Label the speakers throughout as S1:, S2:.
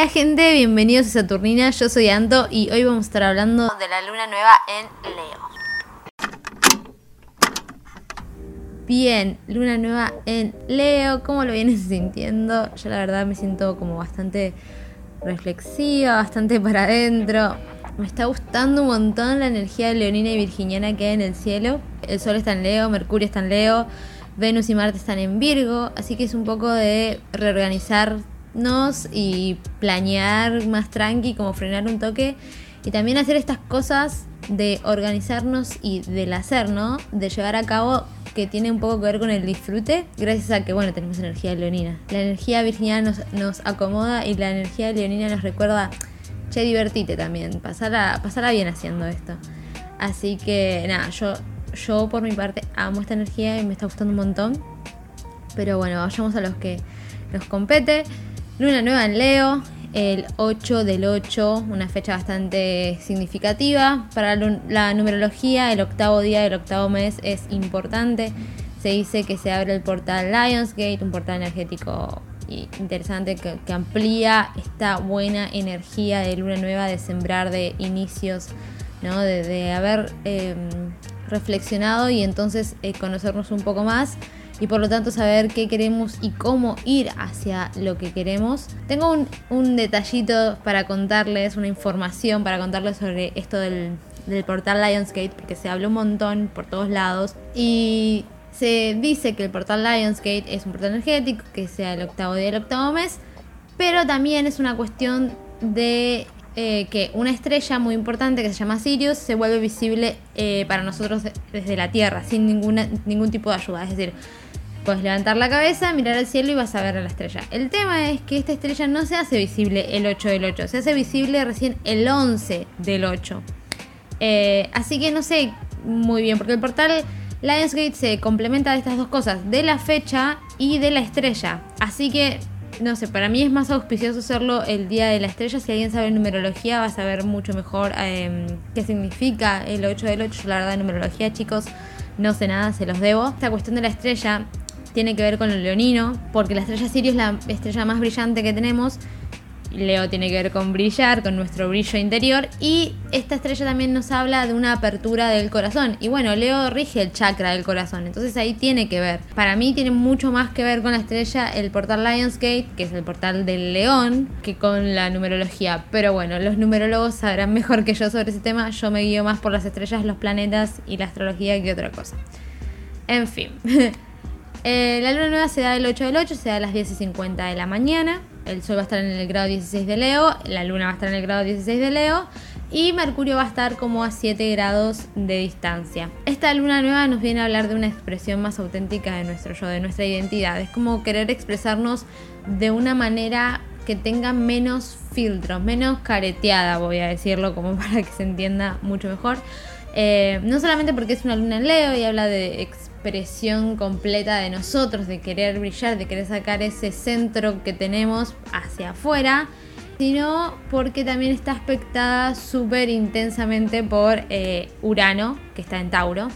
S1: Hola gente, bienvenidos a Saturnina, yo soy Anto y hoy vamos a estar hablando de la luna nueva en Leo. Bien, luna nueva en Leo, ¿cómo lo vienes sintiendo? Yo la verdad me siento como bastante reflexiva, bastante para adentro. Me está gustando un montón la energía leonina y virginiana que hay en el cielo. El sol está en Leo, Mercurio está en Leo, Venus y Marte están en Virgo, así que es un poco de reorganizarnos y planear más tranqui, como frenar un toque y también hacer estas cosas de organizarnos y del hacer, ¿no? De llevar a cabo que tiene un poco que ver con el disfrute, gracias a que, bueno, tenemos energía leonina. La energía virginiana nos, nos acomoda y la energía leonina nos recuerda, che, divertite también, pasarla, pasarla bien haciendo esto. Así que, nada, yo yo por mi parte amo esta energía y me está gustando un montón. Pero bueno, vayamos a los que nos compete. Luna nueva en Leo, el 8 del 8, una fecha bastante significativa. Para la numerología, el octavo día del octavo mes es importante. Se dice que se abre el portal Lionsgate, un portal energético interesante que, amplía esta buena energía de luna nueva, de sembrar, de inicios, ¿no? de, haber em, reflexionado y entonces eh, conocernos un poco más y por lo tanto saber qué queremos y cómo ir hacia lo que queremos. Tengo un, detallito para contarles, una información para contarles sobre esto del, del portal Lionsgate, porque se habló un montón por todos lados y se dice que el portal Lionsgate es un portal energético, que sea el octavo día del octavo mes, pero también es una cuestión de eh, que una estrella muy importante que se llama Sirius se vuelve visible eh, para nosotros desde la Tierra, sin ninguna, ningún tipo de ayuda. Es decir, puedes levantar la cabeza, mirar al cielo y vas a ver a la estrella. El tema es que esta estrella no se hace visible el 8 del 8, se hace visible recién el 11 del 8. Eh, así que no sé muy bien, porque el portal Lionsgate se complementa de estas dos cosas, de la fecha y de la estrella. Así que no sé, para mí es más auspicioso hacerlo el día de la estrella. Si alguien sabe numerología, va a saber mucho mejor em, qué significa el 8 del 8. Yo, la verdad, numerología, chicos, no sé nada, se los debo. Esta cuestión de la estrella tiene que ver con el leonino, porque la estrella Sirio es la estrella más brillante que tenemos Leo tiene que ver con brillar, con nuestro brillo interior. Y esta estrella también nos habla de una apertura del corazón. Y bueno, Leo rige el chakra del corazón. Entonces ahí tiene que ver. Para mí tiene mucho más que ver con la estrella el portal Lionsgate, que es el portal del león, que con la numerología. Pero bueno, los numerólogos sabrán mejor que yo sobre ese tema. Yo me guío más por las estrellas, los planetas y la astrología que otra cosa. En fin. Eh, la luna nueva se da el 8 del 8, se da a las 10 y 50 de la mañana el Sol va a estar en el grado 16 de Leo, la Luna va a estar en el grado 16 de Leo y Mercurio va a estar como a 7 grados de distancia. Esta luna nueva nos viene a hablar de una expresión más auténtica de nuestro yo, de nuestra identidad. Es como querer expresarnos de una manera que tenga menos filtros, menos careteada, voy a decirlo como para que se entienda mucho mejor. Eh, no solamente porque es una luna en Leo y habla de completa de nosotros, de querer brillar, de querer sacar ese centro que tenemos hacia afuera, sino porque también está aspectada súper intensamente por eh, Urano, que está en Tauro.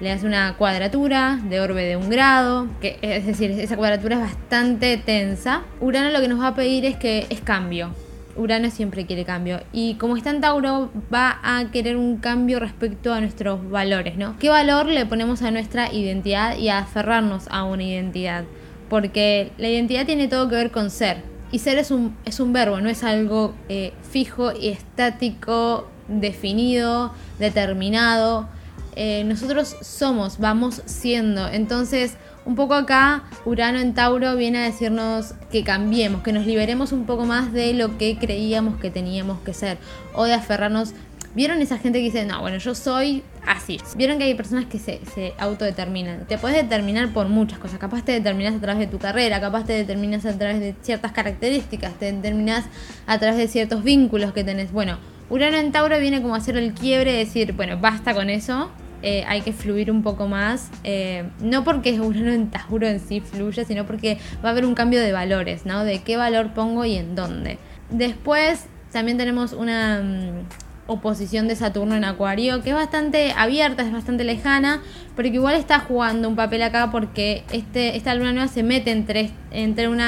S1: Le hace una cuadratura de orbe de un grado, que es decir, esa cuadratura es bastante tensa. Urano lo que nos va a pedir es que es cambio, Urano siempre quiere cambio. Y como está en Tauro, va a querer un cambio respecto a nuestros valores, ¿no? ¿Qué valor le ponemos a nuestra identidad y a aferrarnos a una identidad? Porque la identidad tiene todo que ver con ser. Y ser es un, es un verbo, no es algo eh, fijo y estático, definido, determinado. Eh, nosotros somos, vamos siendo. Entonces, un poco acá, Urano en Tauro viene a decirnos que cambiemos, que nos liberemos un poco más de lo que creíamos que teníamos que ser, o de aferrarnos. ¿Vieron esa gente que dice, no, bueno, yo soy así? ¿Vieron que hay personas que se, autodeterminan? Te puedes determinar por muchas cosas. Capaz te determinas a través de tu carrera, capaz te determinas a través de ciertas características, te determinas a través de ciertos vínculos que tenés. Bueno, Urano en Tauro viene como a hacer el quiebre, decir, bueno, basta con eso, eh, hay que fluir un poco más. Eh, no porque Urano en Tauro en sí fluya, sino porque va a haber un cambio de valores, ¿no? De qué valor pongo y en dónde. Después también tenemos una, mm, oposición de Saturno en Acuario, que es bastante abierta, es bastante lejana, pero que igual está jugando un papel acá porque este, esta luna nueva se mete entre, entre un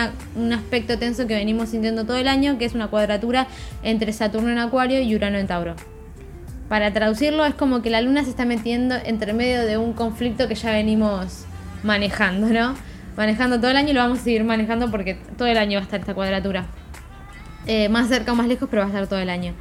S1: aspecto tenso que venimos sintiendo todo el año, que es una cuadratura entre Saturno en Acuario y Urano en Tauro. Para traducirlo es como que la luna se está metiendo entre medio de un conflicto que ya venimos manejando, ¿no? Manejando todo el año y lo vamos a seguir manejando porque todo el año va a estar esta cuadratura. Eh, más cerca o más lejos, pero va a estar todo el año.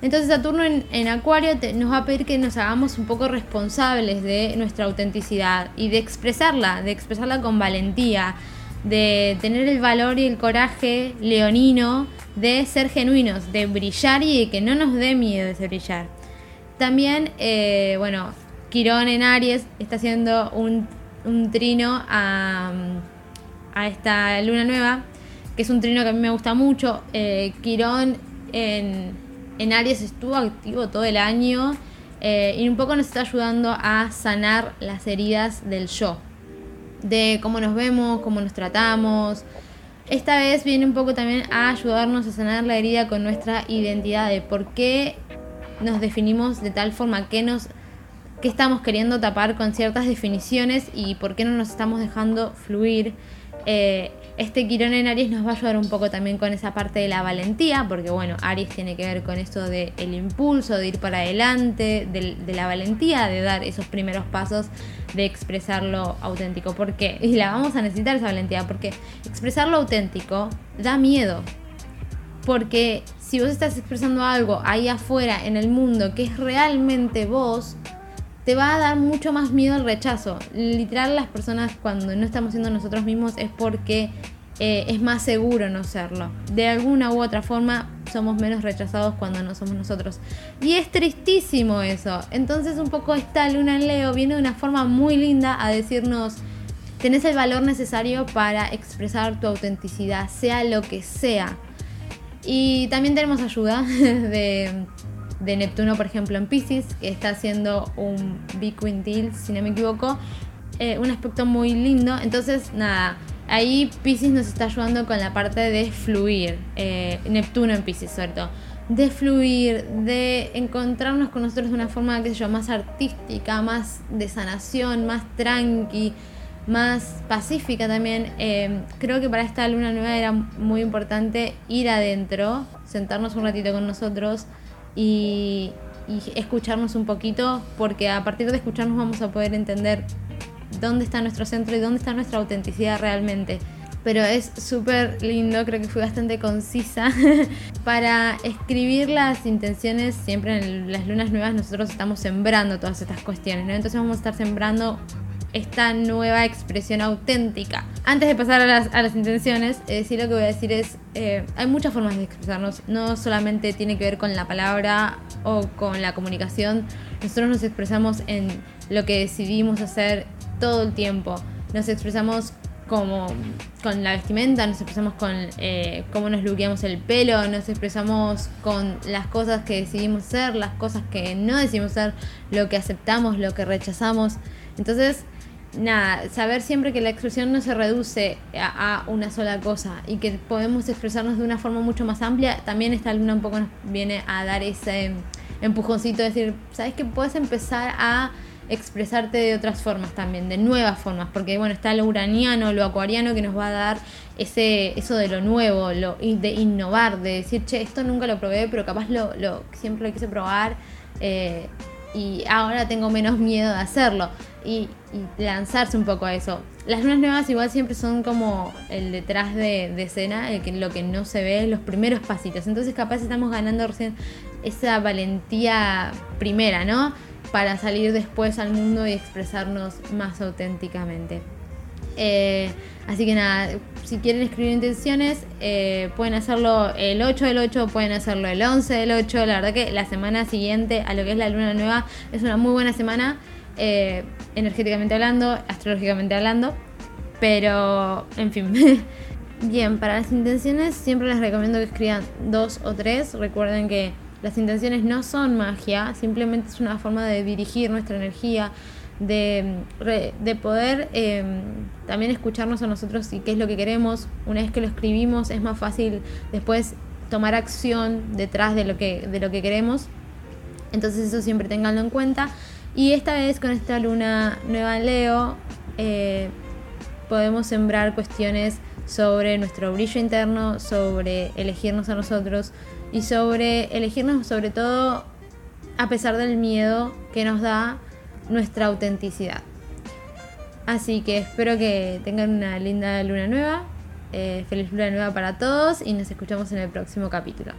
S1: Entonces Saturno en, Acuario nos va a pedir que nos hagamos un poco responsables de nuestra autenticidad y de expresarla, de expresarla con valentía, de tener el valor y el coraje leonino de ser genuinos, de brillar y de que no nos dé miedo ese brillar. También, eh, bueno, Quirón en Aries está haciendo un, trino a, esta luna nueva, que es un trino que a mí me gusta mucho. Eh, Quirón en en Aries estuvo activo todo el año eh, y un poco nos está ayudando a sanar las heridas del yo, de cómo nos vemos, cómo nos tratamos. Esta vez viene un poco también a ayudarnos a sanar la herida con nuestra identidad, de por qué nos definimos de tal forma, qué, nos, qué estamos queriendo tapar con ciertas definiciones y por qué no nos estamos dejando fluir. Eh, este Quirón en Aries nos va a ayudar un poco también con esa parte de la valentía, porque bueno, Aries tiene que ver con esto del el impulso, de ir para adelante, de, de, la valentía, de dar esos primeros pasos, de expresar lo auténtico. ¿Por qué? Y la vamos a necesitar esa valentía, porque expresar lo auténtico da miedo. Porque si vos estás expresando algo ahí afuera en el mundo que es realmente vos, te va a dar mucho más miedo el rechazo. Literal, las personas cuando no estamos siendo nosotros mismos es porque eh, es más seguro no serlo. De alguna u otra forma somos menos rechazados cuando no somos nosotros. Y es tristísimo eso. Entonces un poco esta luna en Leo viene de una forma muy linda a decirnos, tenés el valor necesario para expresar tu autenticidad, sea lo que sea. Y también tenemos ayuda de Neptuno, por ejemplo, en Pisces, que está haciendo un Big Deal, si no me equivoco. Eh, un aspecto muy lindo. Entonces, nada, ahí Pisces nos está ayudando con la parte de fluir. Eh, Neptuno en Pisces, cierto De fluir, de encontrarnos con nosotros de una forma, qué sé yo, más artística, más de sanación, más tranqui, más pacífica también. Eh, creo que para esta luna nueva era muy importante ir adentro, sentarnos un ratito con nosotros y, escucharnos un poquito, porque a partir de escucharnos vamos a poder entender dónde está nuestro centro y dónde está nuestra autenticidad realmente. Pero es súper lindo, creo que fui bastante concisa. Para escribir las intenciones, siempre en las lunas nuevas nosotros estamos sembrando todas estas cuestiones, ¿no? Entonces vamos a estar sembrando esta nueva expresión auténtica. Antes de pasar a las, intenciones, eh, lo que voy a decir es, eh, hay muchas formas de expresarnos, no solamente tiene que ver con la palabra o con la comunicación, nosotros nos expresamos en lo que decidimos hacer todo el tiempo, nos expresamos como con la vestimenta, nos expresamos con eh, cómo nos luqueamos el pelo, nos expresamos con las cosas que decidimos hacer, las cosas que no decidimos hacer, lo que aceptamos, lo que rechazamos. Entonces, nada, saber siempre que la expresión no se reduce a, una sola cosa y que podemos expresarnos de una forma mucho más amplia, también esta luna un poco nos viene a dar ese empujoncito, de decir, ¿sabes que puedes empezar a expresarte de otras formas también, de nuevas formas, porque bueno, está lo uraniano, lo acuariano que nos va a dar ese, eso de lo nuevo, lo, de innovar, de decir, che, esto nunca lo probé, pero capaz lo, lo siempre lo quise probar. Eh, y ahora tengo menos miedo de hacerlo y, lanzarse un poco a eso. Las lunas nuevas igual siempre son como el detrás de, escena, el que, lo que no se ve, los primeros pasitos. Entonces capaz estamos ganando recién esa valentía primera, ¿no? Para salir después al mundo y expresarnos más auténticamente. Eh, así que nada, si quieren escribir intenciones, eh, pueden hacerlo el 8 del 8, pueden hacerlo el 11 del 8. La verdad que la semana siguiente a lo que es la luna nueva es una muy buena semana, eh, energéticamente hablando, astrológicamente hablando. Pero, en fin. Bien, para las intenciones siempre les recomiendo que escriban dos o tres. Recuerden que las intenciones no son magia, simplemente es una forma de dirigir nuestra energía de, poder em, también escucharnos a nosotros y qué es lo que queremos. Una vez que lo escribimos es más fácil después tomar acción detrás de lo que, de lo que queremos. Entonces eso siempre tenganlo en cuenta. Y esta vez con esta luna nueva en Leo, eh, podemos sembrar cuestiones sobre nuestro brillo interno, sobre elegirnos a nosotros y sobre elegirnos sobre todo a pesar del miedo que nos da nuestra autenticidad. Así que espero que tengan una linda luna nueva. Eh, feliz luna nueva para todos y nos escuchamos en el próximo capítulo.